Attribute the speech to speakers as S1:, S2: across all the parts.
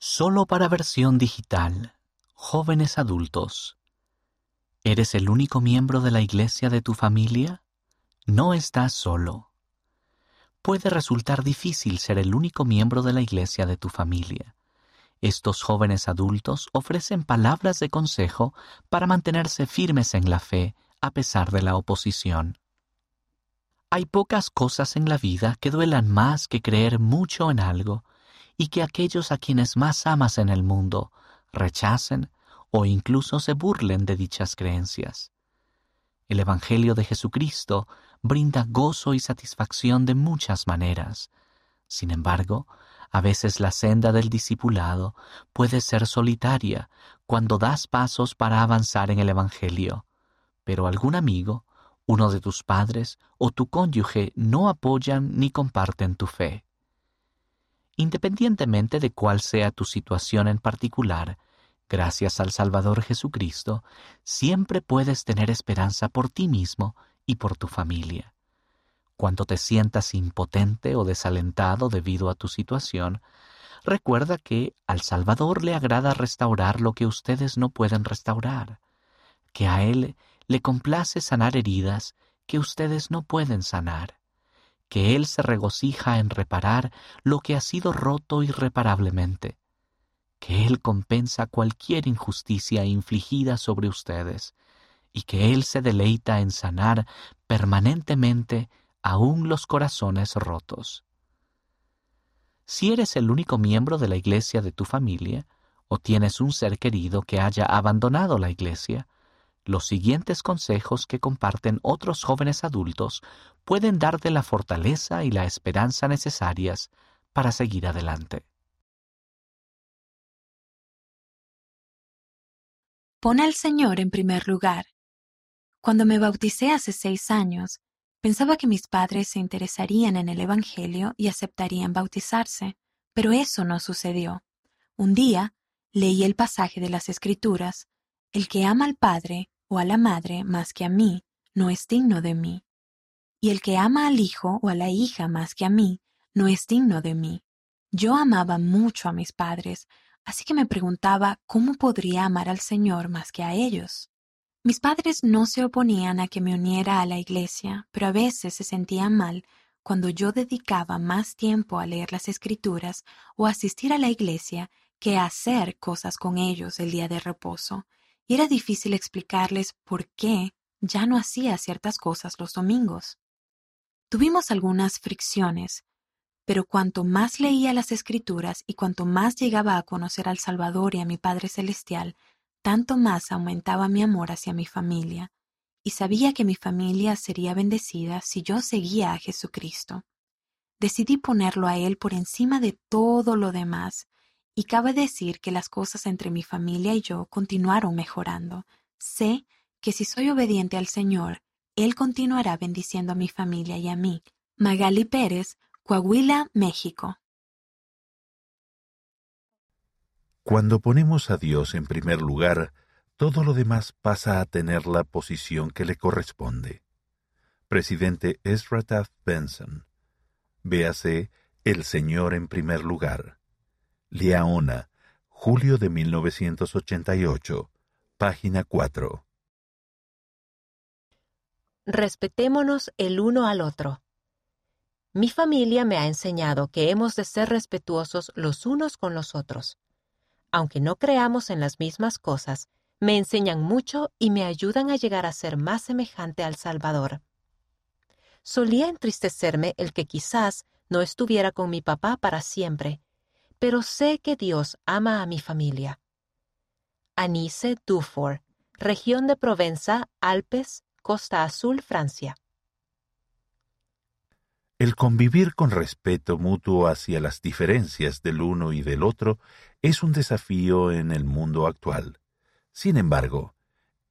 S1: Solo para versión digital, jóvenes adultos. ¿Eres el único miembro de la iglesia de tu familia? No estás solo. Puede resultar difícil ser el único miembro de la iglesia de tu familia. Estos jóvenes adultos ofrecen palabras de consejo para mantenerse firmes en la fe a pesar de la oposición. Hay pocas cosas en la vida que duelan más que creer mucho en algo y que aquellos a quienes más amas en el mundo rechacen o incluso se burlen de dichas creencias. El Evangelio de Jesucristo brinda gozo y satisfacción de muchas maneras. Sin embargo, a veces la senda del discipulado puede ser solitaria cuando das pasos para avanzar en el Evangelio, pero algún amigo, uno de tus padres o tu cónyuge no apoyan ni comparten tu fe. Independientemente de cuál sea tu situación en particular, gracias al Salvador Jesucristo, siempre puedes tener esperanza por ti mismo y por tu familia. Cuando te sientas impotente o desalentado debido a tu situación, recuerda que al Salvador le agrada restaurar lo que ustedes no pueden restaurar, que a Él le complace sanar heridas que ustedes no pueden sanar que Él se regocija en reparar lo que ha sido roto irreparablemente, que Él compensa cualquier injusticia infligida sobre ustedes, y que Él se deleita en sanar permanentemente aún los corazones rotos. Si eres el único miembro de la iglesia de tu familia, o tienes un ser querido que haya abandonado la iglesia, los siguientes consejos que comparten otros jóvenes adultos pueden darte la fortaleza y la esperanza necesarias para seguir adelante.
S2: Pon al Señor en primer lugar. Cuando me bauticé hace seis años, pensaba que mis padres se interesarían en el Evangelio y aceptarían bautizarse, pero eso no sucedió. Un día leí el pasaje de las Escrituras, El que ama al Padre o a la madre más que a mí, no es digno de mí. Y el que ama al hijo o a la hija más que a mí, no es digno de mí. Yo amaba mucho a mis padres, así que me preguntaba cómo podría amar al Señor más que a ellos. Mis padres no se oponían a que me uniera a la iglesia, pero a veces se sentían mal cuando yo dedicaba más tiempo a leer las escrituras o asistir a la iglesia que a hacer cosas con ellos el día de reposo, y era difícil explicarles por qué ya no hacía ciertas cosas los domingos. Tuvimos algunas fricciones, pero cuanto más leía las escrituras y cuanto más llegaba a conocer al Salvador y a mi Padre Celestial, tanto más aumentaba mi amor hacia mi familia, y sabía que mi familia sería bendecida si yo seguía a Jesucristo. Decidí ponerlo a Él por encima de todo lo demás, y cabe decir que las cosas entre mi familia y yo continuaron mejorando. Sé que si soy obediente al Señor, Él continuará bendiciendo a mi familia y a mí. Magali Pérez, Coahuila, México.
S3: Cuando ponemos a Dios en primer lugar, todo lo demás pasa a tener la posición que le corresponde. Presidente Ezra Taft Benson. Véase El Señor en primer lugar. Liaona, julio de 1988, página 4.
S4: Respetémonos el uno al otro. Mi familia me ha enseñado que hemos de ser respetuosos los unos con los otros. Aunque no creamos en las mismas cosas, me enseñan mucho y me ayudan a llegar a ser más semejante al Salvador. Solía entristecerme el que quizás no estuviera con mi papá para siempre, pero sé que Dios ama a mi familia. Anise Dufour, región de Provenza, Alpes, Costa Azul, Francia.
S3: El convivir con respeto mutuo hacia las diferencias del uno y del otro es un desafío en el mundo actual. Sin embargo,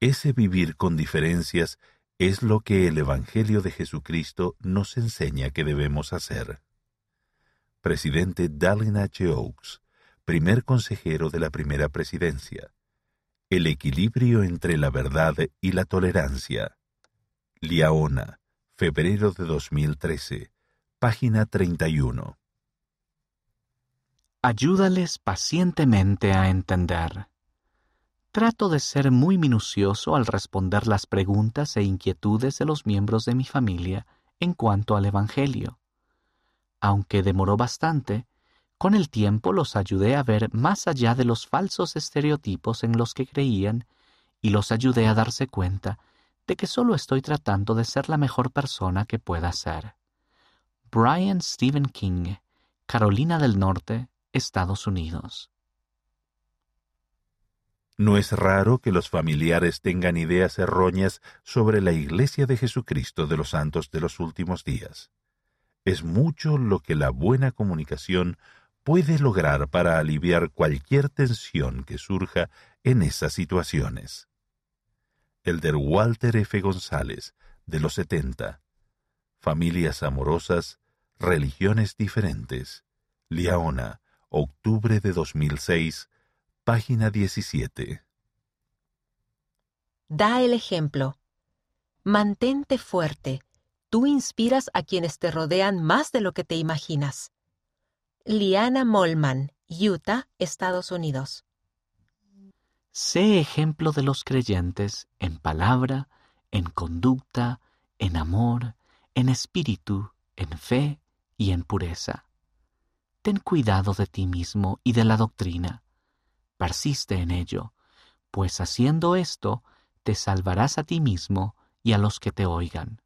S3: ese vivir con diferencias es lo que el Evangelio de Jesucristo nos enseña que debemos hacer presidente Dallin H. Oaks, primer consejero de la primera presidencia. El equilibrio entre la verdad y la tolerancia. Liaona, febrero de 2013, página 31.
S1: Ayúdales pacientemente a entender. Trato de ser muy minucioso al responder las preguntas e inquietudes de los miembros de mi familia en cuanto al Evangelio. Aunque demoró bastante, con el tiempo los ayudé a ver más allá de los falsos estereotipos en los que creían y los ayudé a darse cuenta de que solo estoy tratando de ser la mejor persona que pueda ser. Brian Stephen King, Carolina del Norte, Estados Unidos.
S3: No es raro que los familiares tengan ideas erróneas sobre la Iglesia de Jesucristo de los Santos de los últimos días. Es mucho lo que la buena comunicación puede lograr para aliviar cualquier tensión que surja en esas situaciones. Elder Walter F. González, de los 70. Familias amorosas, religiones diferentes. Liaona, octubre de 2006, Página 17.
S4: Da el ejemplo. Mantente fuerte. Tú inspiras a quienes te rodean más de lo que te imaginas. Liana Molman, Utah, Estados Unidos.
S1: Sé ejemplo de los creyentes en palabra, en conducta, en amor, en espíritu, en fe y en pureza. Ten cuidado de ti mismo y de la doctrina persiste en ello, pues haciendo esto te salvarás a ti mismo y a los que te oigan.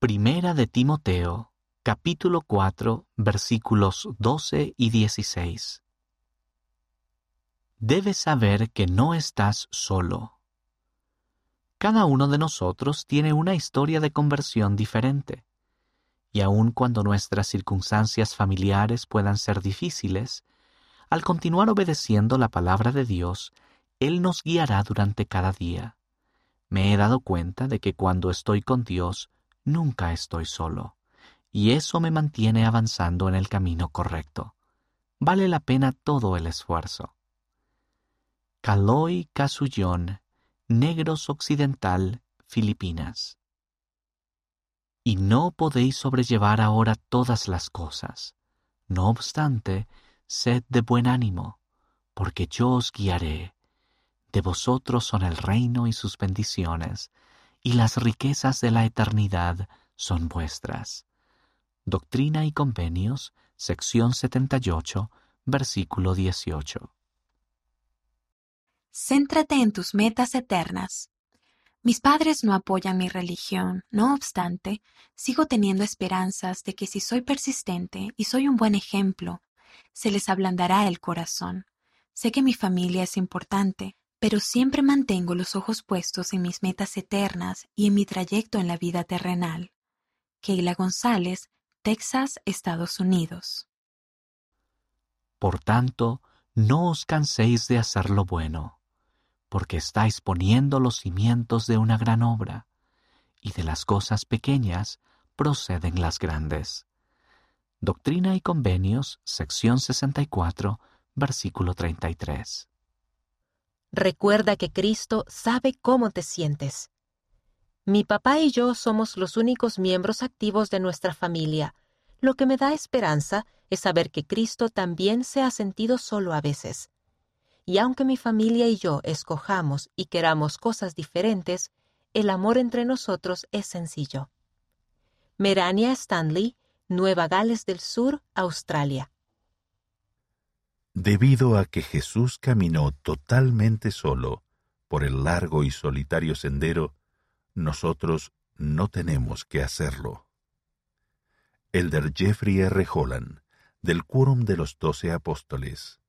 S1: Primera de Timoteo, capítulo 4, versículos 12 y 16. Debes saber que no estás solo. Cada uno de nosotros tiene una historia de conversión diferente, y aun cuando nuestras circunstancias familiares puedan ser difíciles, al continuar obedeciendo la palabra de Dios, Él nos guiará durante cada día. Me he dado cuenta de que cuando estoy con Dios, nunca estoy solo, y eso me mantiene avanzando en el camino correcto. Vale la pena todo el esfuerzo. Caloi Casullón, Negros Occidental, Filipinas. Y no podéis sobrellevar ahora todas las cosas. No obstante, sed de buen ánimo, porque yo os guiaré. De vosotros son el reino y sus bendiciones, y las riquezas de la eternidad son vuestras. Doctrina y Convenios, sección 78, versículo 18.
S2: Céntrate en tus metas eternas. Mis padres no apoyan mi religión, no obstante, sigo teniendo esperanzas de que si soy persistente y soy un buen ejemplo, se les ablandará el corazón. Sé que mi familia es importante, pero siempre mantengo los ojos puestos en mis metas eternas y en mi trayecto en la vida terrenal. Keila González, Texas, Estados Unidos.
S1: Por tanto, no os canséis de hacer lo bueno, porque estáis poniendo los cimientos de una gran obra, y de las cosas pequeñas proceden las grandes. Doctrina y Convenios, sección 64, versículo 33.
S4: Recuerda que Cristo sabe cómo te sientes. Mi papá y yo somos los únicos miembros activos de nuestra familia. Lo que me da esperanza es saber que Cristo también se ha sentido solo a veces. Y aunque mi familia y yo escojamos y queramos cosas diferentes, el amor entre nosotros es sencillo. Merania Stanley, Nueva Gales del Sur, Australia.
S3: Debido a que Jesús caminó totalmente solo por el largo y solitario sendero, nosotros no tenemos que hacerlo. Elder Jeffrey R. Holland, del Quórum de los Doce Apóstoles.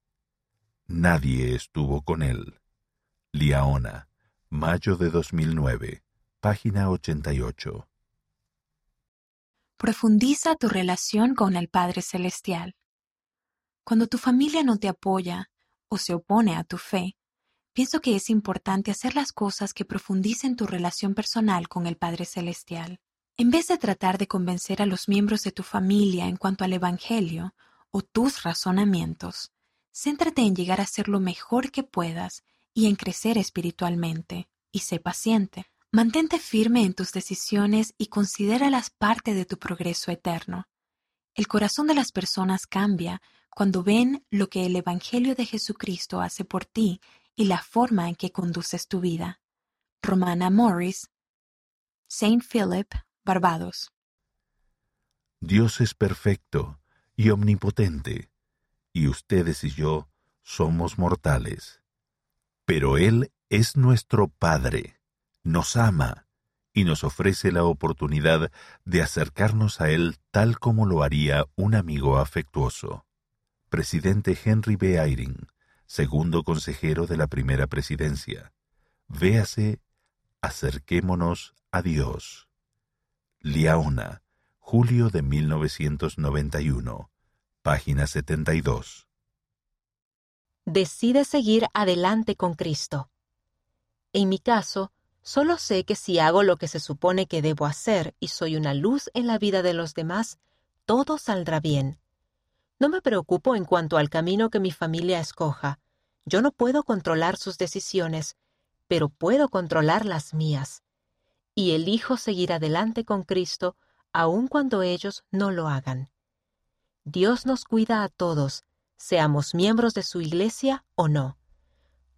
S3: Nadie estuvo con él. Liaona, mayo de 2009, página 88.
S2: Profundiza tu relación con el Padre Celestial. Cuando tu familia no te apoya o se opone a tu fe, pienso que es importante hacer las cosas que profundicen tu relación personal con el Padre Celestial. En vez de tratar de convencer a los miembros de tu familia en cuanto al Evangelio o tus razonamientos, céntrate en llegar a ser lo mejor que puedas y en crecer espiritualmente, y sé paciente. Mantente firme en tus decisiones y considéralas parte de tu progreso eterno. El corazón de las personas cambia cuando ven lo que el Evangelio de Jesucristo hace por ti y la forma en que conduces tu vida. Romana Morris, Saint Philip, Barbados.
S3: Dios es perfecto y omnipotente, y ustedes y yo somos mortales. Pero Él es nuestro Padre, nos ama y nos ofrece la oportunidad de acercarnos a Él tal como lo haría un amigo afectuoso. Presidente Henry B. Eyring, segundo consejero de la primera presidencia. Véase, acerquémonos a Dios. Liaona, julio de 1991, página 72.
S4: Decide seguir adelante con Cristo. En mi caso, solo sé que si hago lo que se supone que debo hacer y soy una luz en la vida de los demás, todo saldrá bien. No me preocupo en cuanto al camino que mi familia escoja. Yo no puedo controlar sus decisiones, pero puedo controlar las mías. Y elijo seguir adelante con Cristo aun cuando ellos no lo hagan. Dios nos cuida a todos, seamos miembros de su iglesia o no.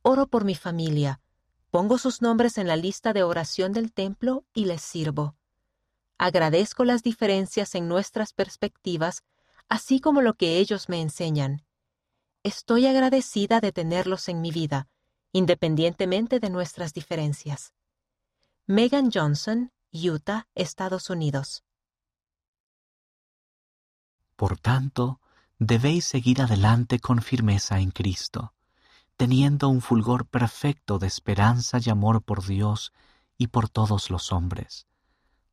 S4: Oro por mi familia, Pongo sus nombres en la lista de oración del templo y les sirvo. Agradezco las diferencias en nuestras perspectivas, así como lo que ellos me enseñan. Estoy agradecida de tenerlos en mi vida, independientemente de nuestras diferencias. Megan Johnson, Utah, Estados Unidos.
S1: Por tanto, debéis seguir adelante con firmeza en Cristo teniendo un fulgor perfecto de esperanza y amor por Dios y por todos los hombres.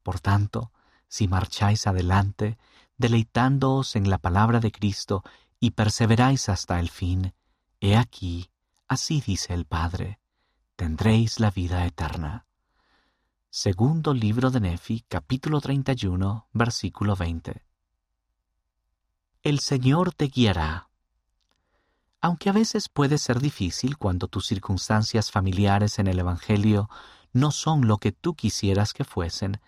S1: Por tanto, si marcháis adelante, deleitándoos en la palabra de Cristo y perseveráis hasta el fin, he aquí, así dice el Padre, tendréis la vida eterna. Segundo libro de Nefi, capítulo 31, versículo 20. El Señor te guiará aunque a veces puede ser difícil cuando tus circunstancias familiares en el Evangelio no son lo que tú quisieras que fuesen,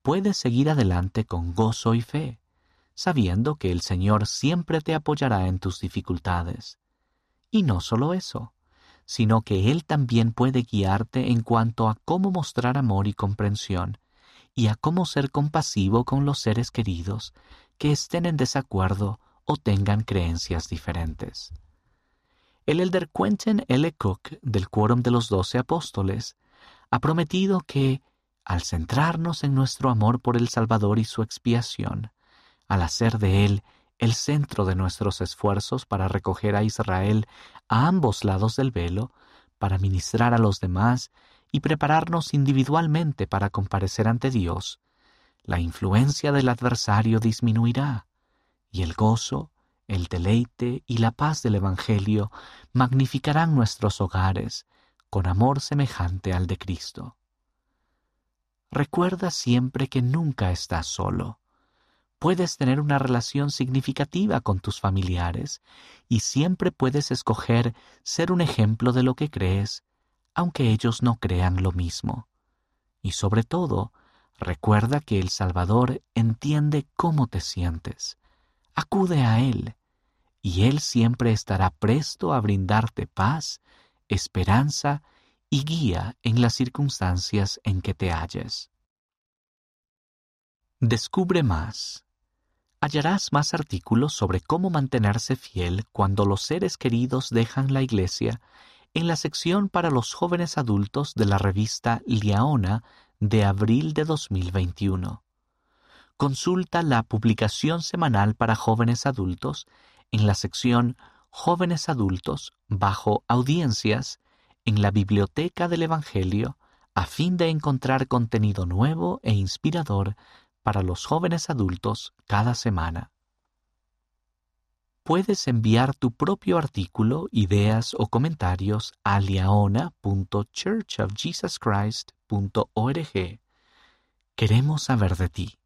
S1: puedes seguir adelante con gozo y fe, sabiendo que el Señor siempre te apoyará en tus dificultades. Y no solo eso, sino que Él también puede guiarte en cuanto a cómo mostrar amor y comprensión, y a cómo ser compasivo con los seres queridos que estén en desacuerdo o tengan creencias diferentes. El elder Quentin L. Cook, del Quórum de los Doce Apóstoles, ha prometido que, al centrarnos en nuestro amor por el Salvador y su expiación, al hacer de Él el centro de nuestros esfuerzos para recoger a Israel a ambos lados del velo, para ministrar a los demás y prepararnos individualmente para comparecer ante Dios, la influencia del adversario disminuirá y el gozo, el deleite y la paz del Evangelio magnificarán nuestros hogares con amor semejante al de Cristo. Recuerda siempre que nunca estás solo. Puedes tener una relación significativa con tus familiares y siempre puedes escoger ser un ejemplo de lo que crees, aunque ellos no crean lo mismo. Y sobre todo, recuerda que el Salvador entiende cómo te sientes acude a Él, y Él siempre estará presto a brindarte paz, esperanza y guía en las circunstancias en que te halles. Descubre más. Hallarás más artículos sobre cómo mantenerse fiel cuando los seres queridos dejan la iglesia en la sección para los jóvenes adultos de la revista Liaona de abril de 2021 consulta la publicación semanal para jóvenes adultos en la sección Jóvenes Adultos bajo Audiencias en la Biblioteca del Evangelio a fin de encontrar contenido nuevo e inspirador para los jóvenes adultos cada semana. Puedes enviar tu propio artículo, ideas o comentarios a liaona.churchofjesuschrist.org. Queremos saber de ti.